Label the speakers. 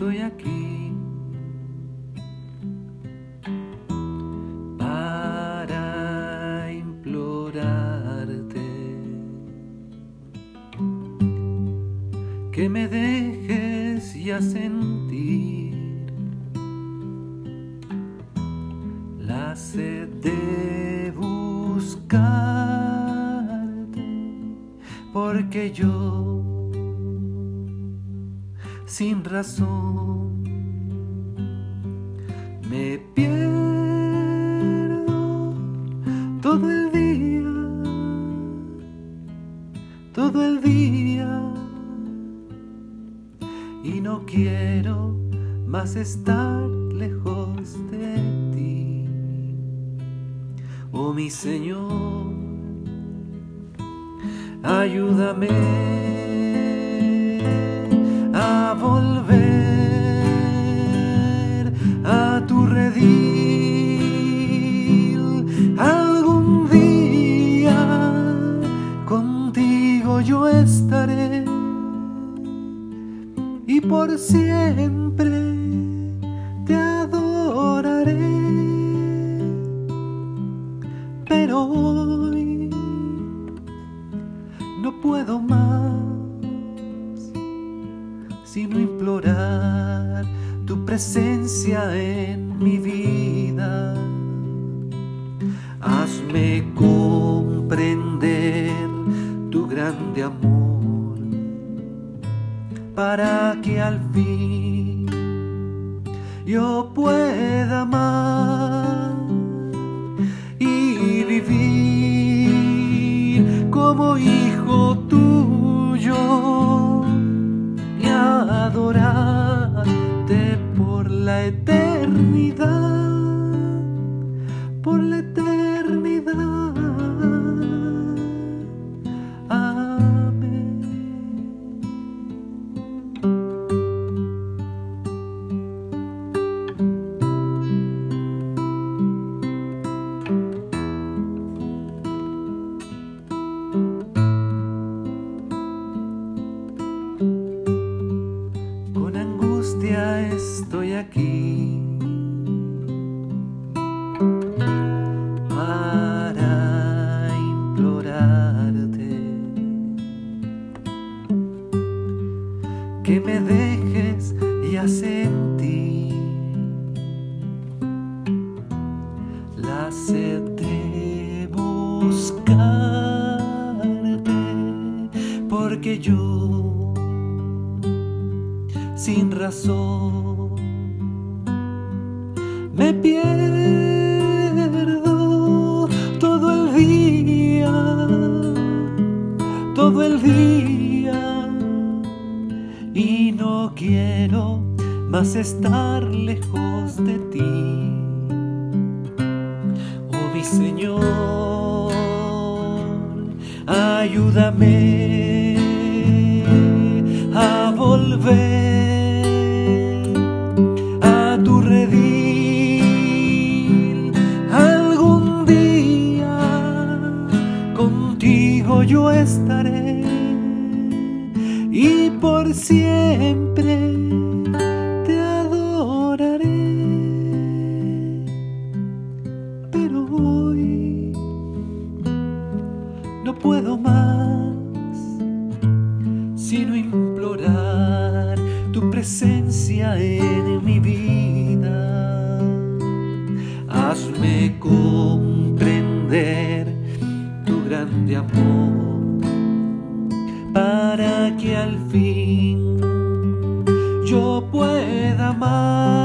Speaker 1: estoy aquí para implorarte que me dejes ya sentir la sed de buscarte porque yo sin razón. Me pierdo todo el día, todo el día. Y no quiero más estar lejos de ti, oh mi Señor, ayúdame y por siempre te adoraré. Pero hoy no puedo más sino implorar tu presencia en mi vida. Hazme comprender tu grande amor para que al fin yo pueda amar y vivir como hijo tuyo y adorarte por la eternidad, estoy aquí. Para implorarte que me dejes ya sentir la sed de buscarte porque yo sin razón quiero más estar lejos de ti. Oh mi Señor, ayúdame y por siempre te adoraré pero hoy no puedo más sino implorar tu presencia en mi vida. Hazme comprender tu grande amor que al fin yo pueda amar